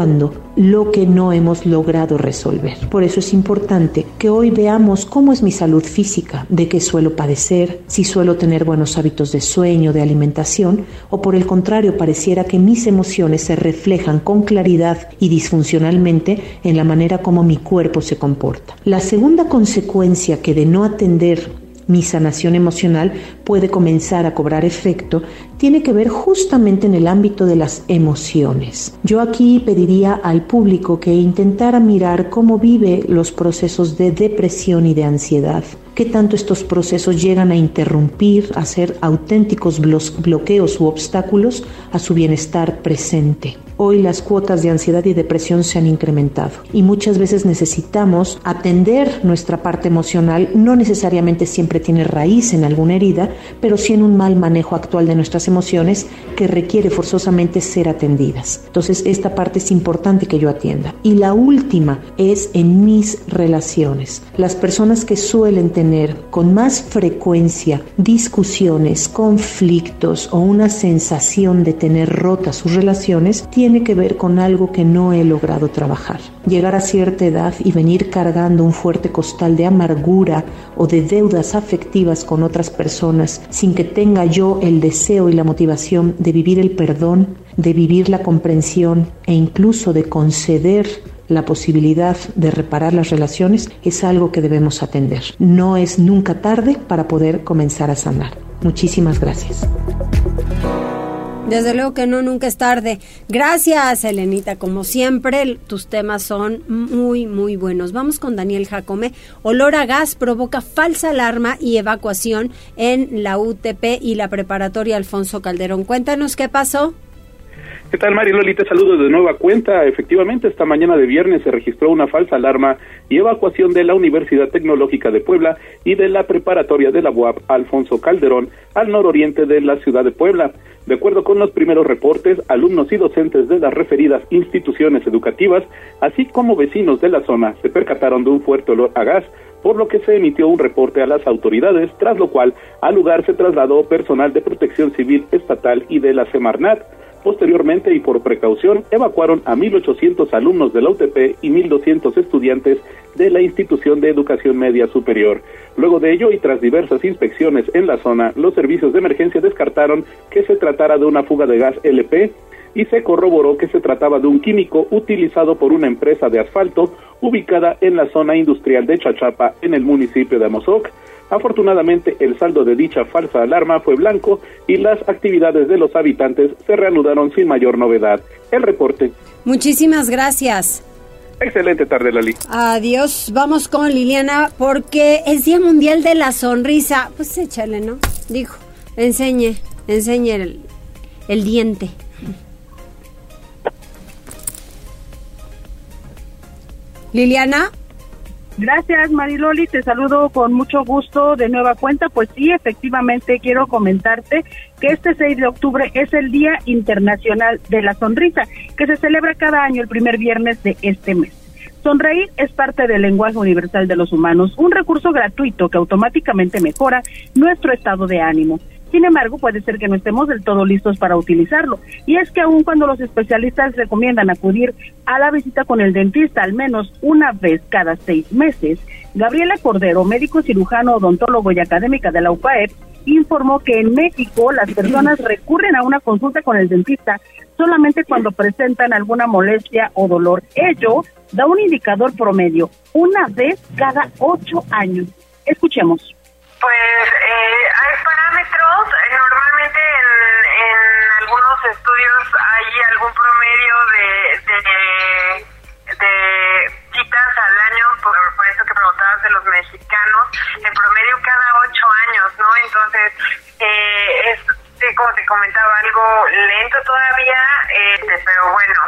lo que no hemos logrado resolver. Por eso es importante que hoy veamos cómo es mi salud física, de qué suelo padecer, si suelo tener buenos hábitos de sueño, de alimentación, o por el contrario pareciera que mis emociones se reflejan con claridad y disfuncionalmente en la manera como mi cuerpo se comporta. La segunda consecuencia que de no atender mi sanación emocional puede comenzar a cobrar efecto tiene que ver justamente en el ámbito de las emociones. Yo aquí pediría al público que intentara mirar cómo vive los procesos de depresión y de ansiedad qué tanto estos procesos llegan a interrumpir, a ser auténticos bloqueos u obstáculos a su bienestar presente. Hoy las cuotas de ansiedad y depresión se han incrementado y muchas veces necesitamos atender nuestra parte emocional. No necesariamente siempre tiene raíz en alguna herida, pero sí en un mal manejo actual de nuestras emociones que requiere forzosamente ser atendidas. Entonces esta parte es importante que yo atienda. Y la última es en mis relaciones. Las personas que suelen tener con más frecuencia discusiones, conflictos o una sensación de tener rotas sus relaciones, tiene que ver con algo que no he logrado trabajar. Llegar a cierta edad y venir cargando un fuerte costal de amargura o de deudas afectivas con otras personas sin que tenga yo el deseo y la motivación de vivir el perdón, de vivir la comprensión e incluso de conceder la posibilidad de reparar las relaciones es algo que debemos atender. No es nunca tarde para poder comenzar a sanar. Muchísimas gracias. Desde luego que no, nunca es tarde. Gracias, Elenita. Como siempre, tus temas son muy, muy buenos. Vamos con Daniel Jacome. Olor a gas provoca falsa alarma y evacuación en la UTP y la preparatoria Alfonso Calderón. Cuéntanos qué pasó. ¿Qué tal, Mario Loli? Te saludo de nueva cuenta. Efectivamente, esta mañana de viernes se registró una falsa alarma y evacuación de la Universidad Tecnológica de Puebla y de la preparatoria de la UAP Alfonso Calderón al nororiente de la ciudad de Puebla. De acuerdo con los primeros reportes, alumnos y docentes de las referidas instituciones educativas, así como vecinos de la zona, se percataron de un fuerte olor a gas, por lo que se emitió un reporte a las autoridades, tras lo cual al lugar se trasladó personal de protección civil estatal y de la Semarnat. Posteriormente y por precaución evacuaron a 1.800 alumnos de la UTP y 1.200 estudiantes de la institución de educación media superior. Luego de ello y tras diversas inspecciones en la zona, los servicios de emergencia descartaron que se tratara de una fuga de gas LP. y se corroboró que se trataba de un químico utilizado por una empresa de asfalto ubicada en la zona industrial de Chachapa en el municipio de Amozoc. Afortunadamente, el saldo de dicha falsa alarma fue blanco y las actividades de los habitantes se reanudaron sin mayor novedad. El reporte. Muchísimas gracias. Excelente tarde, Lali. Adiós. Vamos con Liliana porque es Día Mundial de la Sonrisa. Pues échale, ¿no? Dijo, enseñe, enseñe el, el diente. Liliana. Gracias, Mariloli. Te saludo con mucho gusto de nueva cuenta. Pues sí, efectivamente, quiero comentarte que este 6 de octubre es el Día Internacional de la Sonrisa, que se celebra cada año el primer viernes de este mes. Sonreír es parte del lenguaje universal de los humanos, un recurso gratuito que automáticamente mejora nuestro estado de ánimo. Sin embargo, puede ser que no estemos del todo listos para utilizarlo. Y es que aun cuando los especialistas recomiendan acudir a la visita con el dentista al menos una vez cada seis meses, Gabriela Cordero, médico cirujano, odontólogo y académica de la UPAEP, informó que en México las personas [CLEARS THROAT] recurren a una consulta con el dentista solamente cuando presentan alguna molestia o dolor. Ello da un indicador promedio, una vez cada ocho años. Escuchemos. Pues eh, eh, normalmente en, algunos estudios hay algún promedio de, de, citas al año, por, eso que preguntabas de los mexicanos, en promedio cada ocho años, ¿no? Entonces, eh, es, como te comentaba, algo lento todavía, este, pero bueno,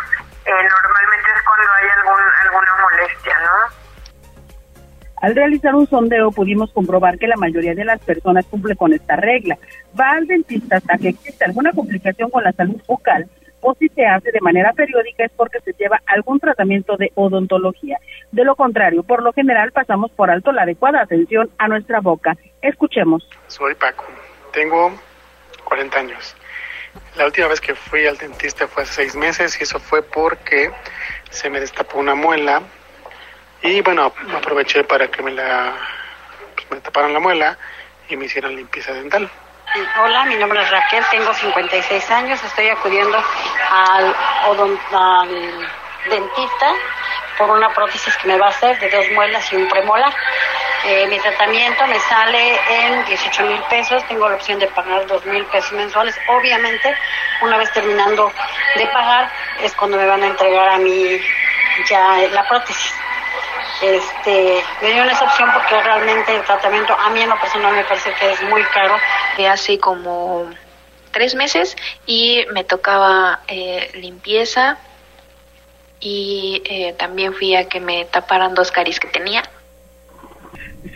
normalmente es cuando hay algún, alguna molestia, ¿no? Al realizar un sondeo pudimos comprobar que la mayoría de las personas cumple con esta regla. Va al dentista hasta que existe alguna complicación con la salud bucal o si se hace de manera periódica es porque se lleva algún tratamiento de odontología. De lo contrario, por lo general pasamos por alto la adecuada atención a nuestra boca. Escuchemos. Soy Paco, tengo 40 años. La última vez que fui al dentista fue hace seis meses y eso fue porque se me destapó una muela y bueno, aproveché para que me la pues, me taparan la muela y me hicieran limpieza dental. Hola, mi nombre es Raquel, tengo 56 años, estoy acudiendo al, al dentista por una prótesis que me va a hacer de dos muelas y un premolar. Eh, mi tratamiento me sale en 18 mil pesos, tengo la opción de pagar 2 mil pesos mensuales. Obviamente, una vez terminando de pagar, es cuando me van a entregar a mí ya la prótesis este, me dieron esa opción porque realmente el tratamiento a mí en lo personal me parece que es muy caro. De hace como tres meses y me tocaba eh, limpieza y eh, también fui a que me taparan dos caries que tenía.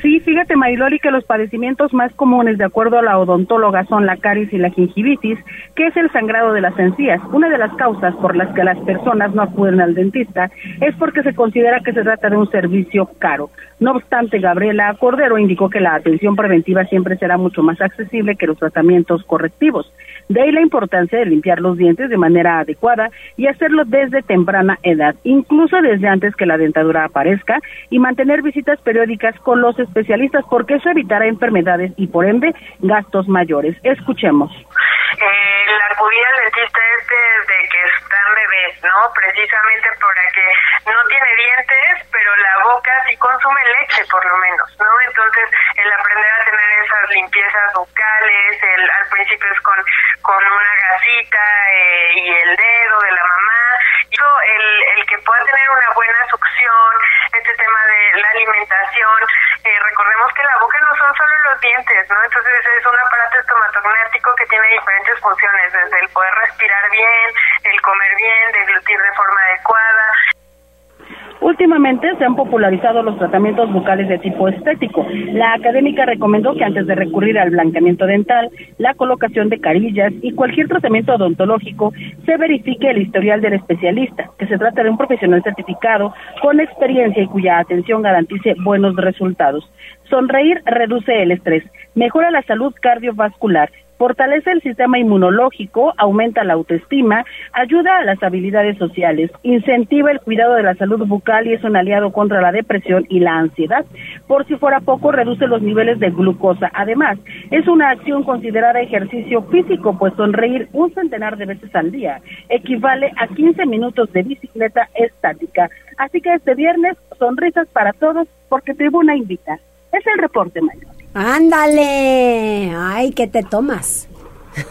Sí, fíjate Mariloli que los padecimientos más comunes de acuerdo a la odontóloga son la caries y la gingivitis, que es el sangrado de las encías. Una de las causas por las que las personas no acuden al dentista es porque se considera que se trata de un servicio caro. No obstante, Gabriela Cordero indicó que la atención preventiva siempre será mucho más accesible que los tratamientos correctivos. De ahí la importancia de limpiar los dientes de manera adecuada y hacerlo desde temprana edad, incluso desde antes que la dentadura aparezca, y mantener visitas periódicas con los especialistas porque eso evitará enfermedades y por ende gastos mayores. Escuchemos. Eh, la al dentista es desde que están bebés, ¿no? Precisamente para que no tiene dientes, pero la boca sí consume leche, por lo menos, ¿no? Entonces, el aprender a tener esas limpiezas bucales, el, al principio es con, con una gasita eh, y el dedo de la mamá, el, el que pueda tener una buena succión, este tema de la alimentación, eh, recordemos que la boca no son solo los dientes, ¿no? Entonces es un aparato estomatognático que tiene diferentes funciones, desde el poder respirar bien, el comer bien, de forma adecuada, Últimamente se han popularizado los tratamientos bucales de tipo estético. La académica recomendó que antes de recurrir al blanqueamiento dental, la colocación de carillas y cualquier tratamiento odontológico, se verifique el historial del especialista, que se trata de un profesional certificado con experiencia y cuya atención garantice buenos resultados. Sonreír reduce el estrés, mejora la salud cardiovascular, fortalece el sistema inmunológico, aumenta la autoestima, ayuda a las habilidades sociales, incentiva el cuidado de la salud bucal y es un aliado contra la depresión y la ansiedad. Por si fuera poco, reduce los niveles de glucosa. Además, es una acción considerada ejercicio físico, pues sonreír un centenar de veces al día equivale a 15 minutos de bicicleta estática. Así que este viernes, sonrisas para todos porque Tribuna invita. Es el reporte, Mario. Ándale. Ay, ¿qué te tomas?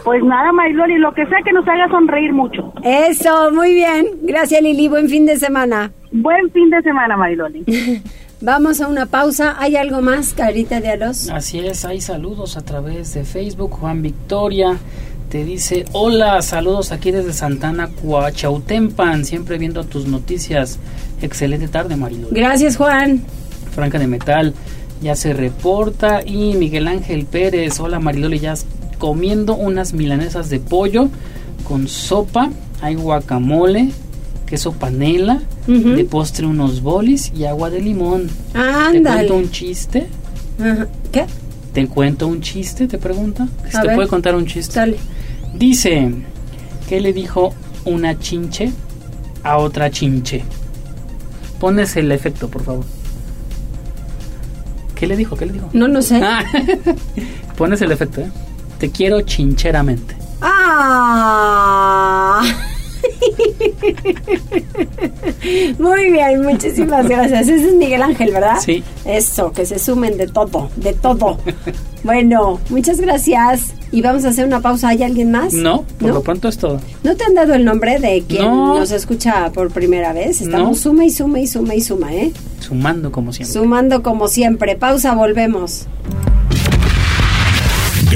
Pues nada, Mayloli, lo que sea que nos haga sonreír mucho. Eso, muy bien. Gracias, Lili. Buen fin de semana. Buen fin de semana, Mayloli. [LAUGHS] Vamos a una pausa. ¿Hay algo más, Carita de Alos? Así es, hay saludos a través de Facebook. Juan Victoria te dice, hola, saludos aquí desde Santana, Cuachautempan, siempre viendo tus noticias. Excelente tarde, Marilu. Gracias, Juan. Franca de Metal ya se reporta. Y Miguel Ángel Pérez, hola Mariloli, ya comiendo unas milanesas de pollo con sopa, hay guacamole, queso panela, de postre unos bolis y agua de limón. ¿Te cuento un chiste? ¿Qué? ¿Te cuento un chiste? Te pregunta. A ¿Te ver. puede contar un chiste? Dale. Dice, ¿qué le dijo una chinche a otra chinche? Pones el efecto, por favor. ¿Qué le dijo? ¿Qué le dijo? No lo sé. Ah, [LAUGHS] pones el efecto, ¿eh? Te quiero chincheramente. Ah. [LAUGHS] Muy bien, muchísimas gracias. Ese es Miguel Ángel, ¿verdad? Sí. Eso, que se sumen de todo, de todo. bueno, muchas gracias. Y vamos a hacer una pausa. ¿Hay alguien más? No, por ¿No? lo pronto es todo. ¿No te han dado el nombre de quien No. nos escucha por primera vez? Estamos No. suma y suma y suma y suma, ¿eh? Sumando como siempre. Sumando como siempre. Pausa, volvemos.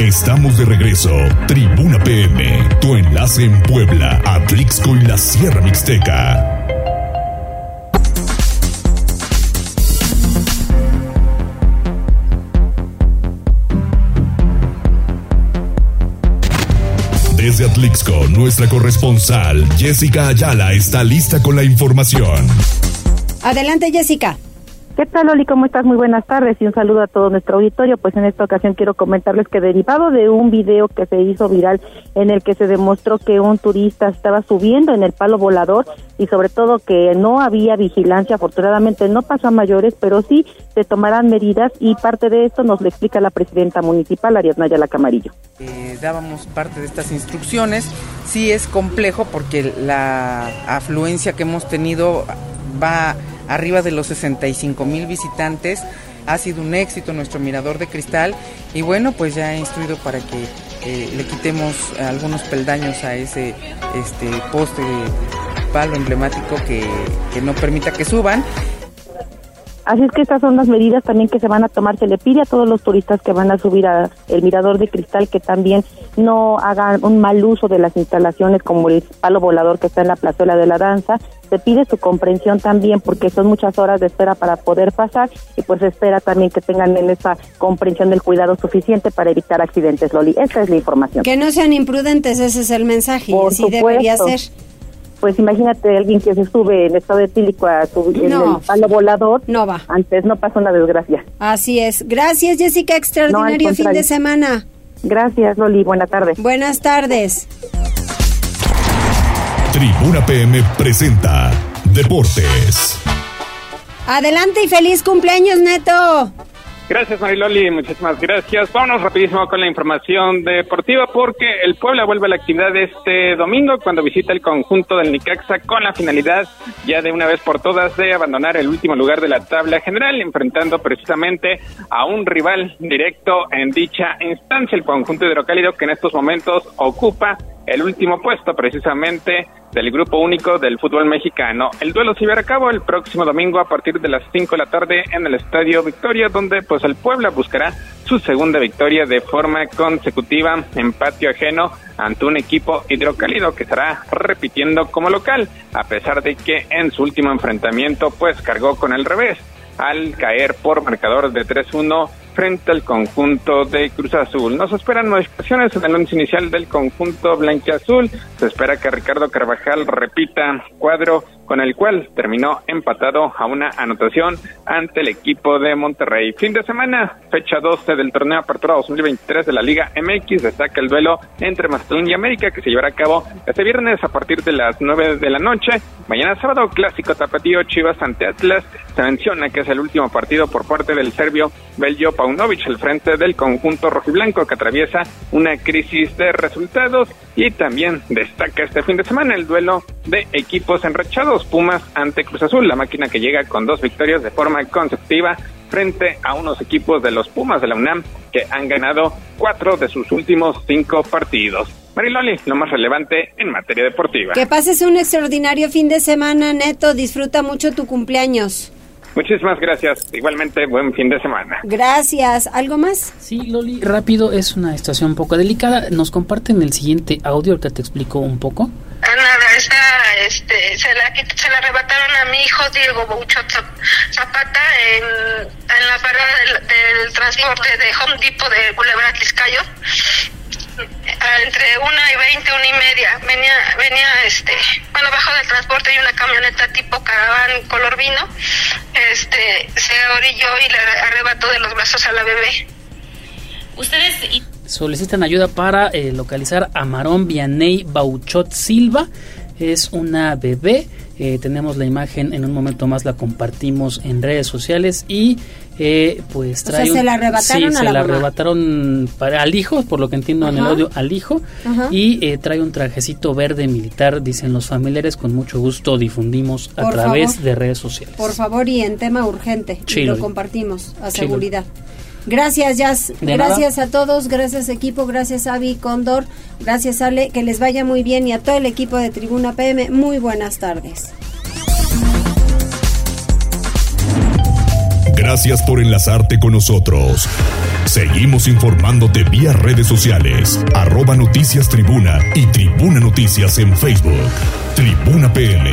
Estamos de regreso. Tribuna PM, tu enlace en Puebla, Atlixco y la Sierra Mixteca. Desde Atlixco, nuestra corresponsal Jessica Ayala está lista con la información. Adelante, Jessica. ¿Qué tal, Oli? ¿Cómo estás? Muy buenas tardes y un saludo a todo nuestro auditorio. Pues en esta ocasión quiero comentarles que derivado de un video que se hizo viral en el que se demostró que un turista estaba subiendo en el palo volador y sobre todo que no había vigilancia, afortunadamente no pasó a mayores, pero sí se tomarán medidas y parte de esto nos lo explica la presidenta municipal, Ariadna La Camarillo. Eh, dábamos parte de estas instrucciones. Sí es complejo porque la afluencia que hemos tenido va arriba de los 65 mil visitantes. Ha sido un éxito nuestro mirador de cristal y bueno, pues ya he instruido para que eh, le quitemos algunos peldaños a ese este poste de palo emblemático que, que no permita que suban. Así es que estas son las medidas también que se van a tomar. Se le pide a todos los turistas que van a subir a el mirador de cristal que también no hagan un mal uso de las instalaciones como el palo volador que está en la plazuela de la danza. Se pide su comprensión también porque son muchas horas de espera para poder pasar y pues espera también que tengan en esa comprensión del cuidado suficiente para evitar accidentes, Loli. Esta es la información. Que no sean imprudentes, ese es el mensaje. Por así debería ser. Pues imagínate alguien que se sube en estado etílico a en No. el palo volador. No va. Antes no pasa una desgracia. Así es. Gracias, Jessica. Extraordinario fin de semana. Gracias, Loli. Buena tarde. Buenas tardes. Tribuna PM presenta Deportes. Adelante y feliz cumpleaños, Neto. Gracias Mariloli, muchísimas gracias. Vámonos rapidísimo con la información deportiva porque el Puebla vuelve a la actividad este domingo cuando visita el conjunto del Nicaxa con la finalidad ya de una vez por todas de abandonar el último lugar de la tabla general, enfrentando precisamente a un rival directo en dicha instancia, el conjunto hidrocálido que en estos momentos ocupa el último puesto precisamente del grupo único del fútbol mexicano. El duelo se llevará a cabo el próximo domingo a partir de las 5 de la tarde en el Estadio Victoria, donde pues el Puebla buscará su segunda victoria de forma consecutiva en patio ajeno ante un equipo hidrocálido que estará repitiendo como local, a pesar de que en su último enfrentamiento pues cargó con el revés al caer por marcador de 3-1 frente al conjunto de Cruz Azul. Nos esperan modificaciones en el once inicial del conjunto blanquiazul. Se espera que Ricardo Carvajal repita cuadro con el cual terminó empatado a una anotación ante el equipo de Monterrey. Fin de semana, fecha 12 del torneo Apertura 2023 de la Liga MX, destaca el duelo entre Mazatlán y América que se llevará a cabo este viernes a partir de las 9 de la noche. Mañana sábado, clásico tapatío Chivas ante Atlas. Se menciona que es el último partido por parte del serbio Beljo Paunovic al frente del conjunto rojiblanco que atraviesa una crisis de resultados y también destaca este fin de semana el duelo de equipos enrachados Pumas ante Cruz Azul, la máquina que llega con dos victorias de forma consecutiva frente a unos equipos de los Pumas de la UNAM que han ganado cuatro de sus últimos cinco partidos. Mariloli, lo más relevante en materia deportiva. Que pases un extraordinario fin de semana, Neto. Disfruta mucho tu cumpleaños. Muchísimas gracias. Igualmente, buen fin de semana. Gracias. ¿Algo más? Sí, Loli, rápido, es una situación un poco delicada. Nos comparten el siguiente audio, que te explico un poco. Nada, esa, este, se la, se la arrebataron a mi hijo Diego Bouchot Zapata en, en la parada del, del transporte de Home Depot de Culebra Tliscayo entre una y veinte, una y media. Venía, venía, este, bueno, bajo del transporte y una camioneta tipo caraván color vino, este, se orilló y le arrebató de los brazos a la bebé. Ustedes solicitan ayuda para eh, localizar a Marón Vianey Bauchot Silva. Es una bebé. Eh, tenemos la imagen en un momento más, la compartimos en redes sociales y eh, pues trae. O sea, se la arrebataron sí, a se la arrebataron para, al hijo, por lo que entiendo en el audio, al hijo. Ajá. Y eh, trae un trajecito verde militar, dicen los familiares. Con mucho gusto difundimos a Por través favor. de redes sociales. Por favor, y en tema urgente. Y lo compartimos a seguridad. Gracias, Jazz. De gracias a todos. Gracias, equipo. Gracias, Avi, Cóndor. Gracias, Ale. Que les vaya muy bien. Y a todo el equipo de Tribuna PM, muy buenas tardes. Gracias por enlazarte con nosotros. Seguimos informándote vía redes sociales, arroba noticias tribuna y tribuna noticias en Facebook. Tribuna PM.